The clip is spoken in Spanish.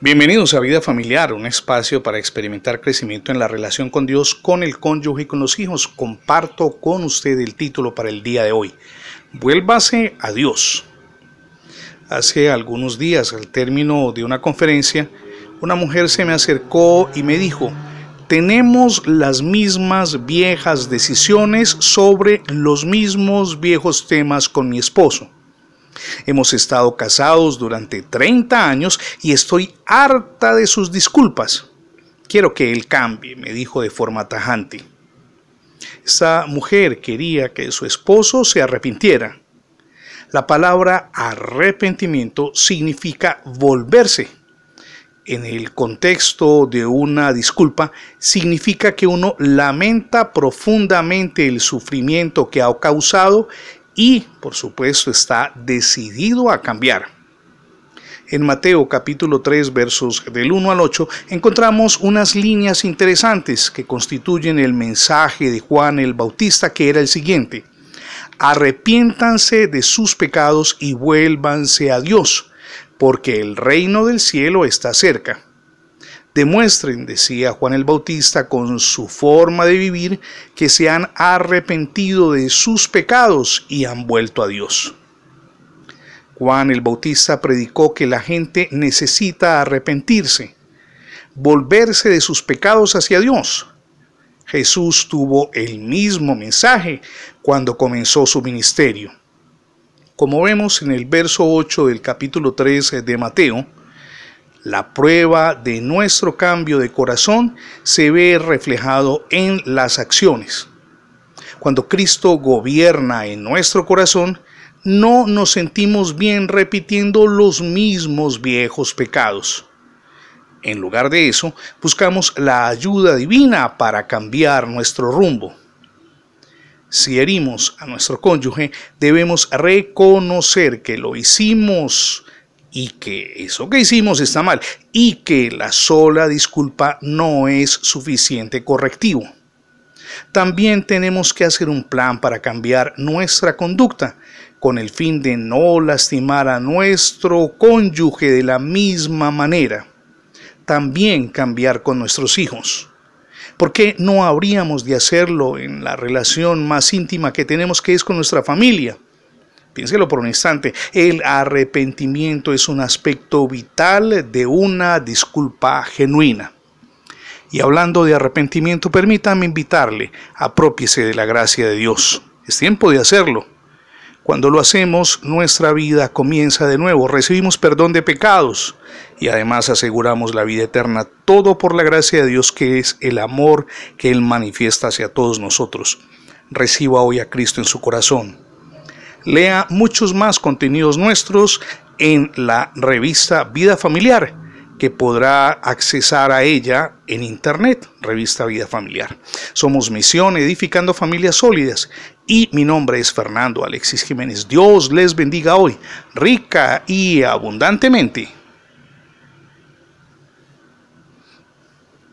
Bienvenidos a Vida Familiar, un espacio para experimentar crecimiento en la relación con Dios, con el cónyuge y con los hijos. Comparto con usted el título para el día de hoy. Vuélvase a Dios. Hace algunos días, al término de una conferencia, una mujer se me acercó y me dijo, tenemos las mismas viejas decisiones sobre los mismos viejos temas con mi esposo. Hemos estado casados durante 30 años y estoy harta de sus disculpas. Quiero que él cambie, me dijo de forma tajante. Esa mujer quería que su esposo se arrepintiera. La palabra arrepentimiento significa volverse. En el contexto de una disculpa, significa que uno lamenta profundamente el sufrimiento que ha causado y, por supuesto, está decidido a cambiar. En Mateo capítulo 3 versos del 1 al 8 encontramos unas líneas interesantes que constituyen el mensaje de Juan el Bautista que era el siguiente. Arrepiéntanse de sus pecados y vuélvanse a Dios, porque el reino del cielo está cerca. Demuestren, decía Juan el Bautista, con su forma de vivir, que se han arrepentido de sus pecados y han vuelto a Dios. Juan el Bautista predicó que la gente necesita arrepentirse, volverse de sus pecados hacia Dios. Jesús tuvo el mismo mensaje cuando comenzó su ministerio. Como vemos en el verso 8 del capítulo 3 de Mateo, la prueba de nuestro cambio de corazón se ve reflejado en las acciones. Cuando Cristo gobierna en nuestro corazón, no nos sentimos bien repitiendo los mismos viejos pecados. En lugar de eso, buscamos la ayuda divina para cambiar nuestro rumbo. Si herimos a nuestro cónyuge, debemos reconocer que lo hicimos y que eso que hicimos está mal y que la sola disculpa no es suficiente correctivo. También tenemos que hacer un plan para cambiar nuestra conducta con el fin de no lastimar a nuestro cónyuge de la misma manera. También cambiar con nuestros hijos. ¿Por qué no habríamos de hacerlo en la relación más íntima que tenemos que es con nuestra familia? Piénselo por un instante. El arrepentimiento es un aspecto vital de una disculpa genuina. Y hablando de arrepentimiento, permítame invitarle, apropiese de la gracia de Dios. Es tiempo de hacerlo. Cuando lo hacemos, nuestra vida comienza de nuevo, recibimos perdón de pecados y además aseguramos la vida eterna, todo por la gracia de Dios que es el amor que Él manifiesta hacia todos nosotros. Reciba hoy a Cristo en su corazón lea muchos más contenidos nuestros en la revista Vida Familiar, que podrá accesar a ella en internet, revista Vida Familiar. Somos Misión Edificando Familias Sólidas y mi nombre es Fernando Alexis Jiménez. Dios les bendiga hoy, rica y abundantemente.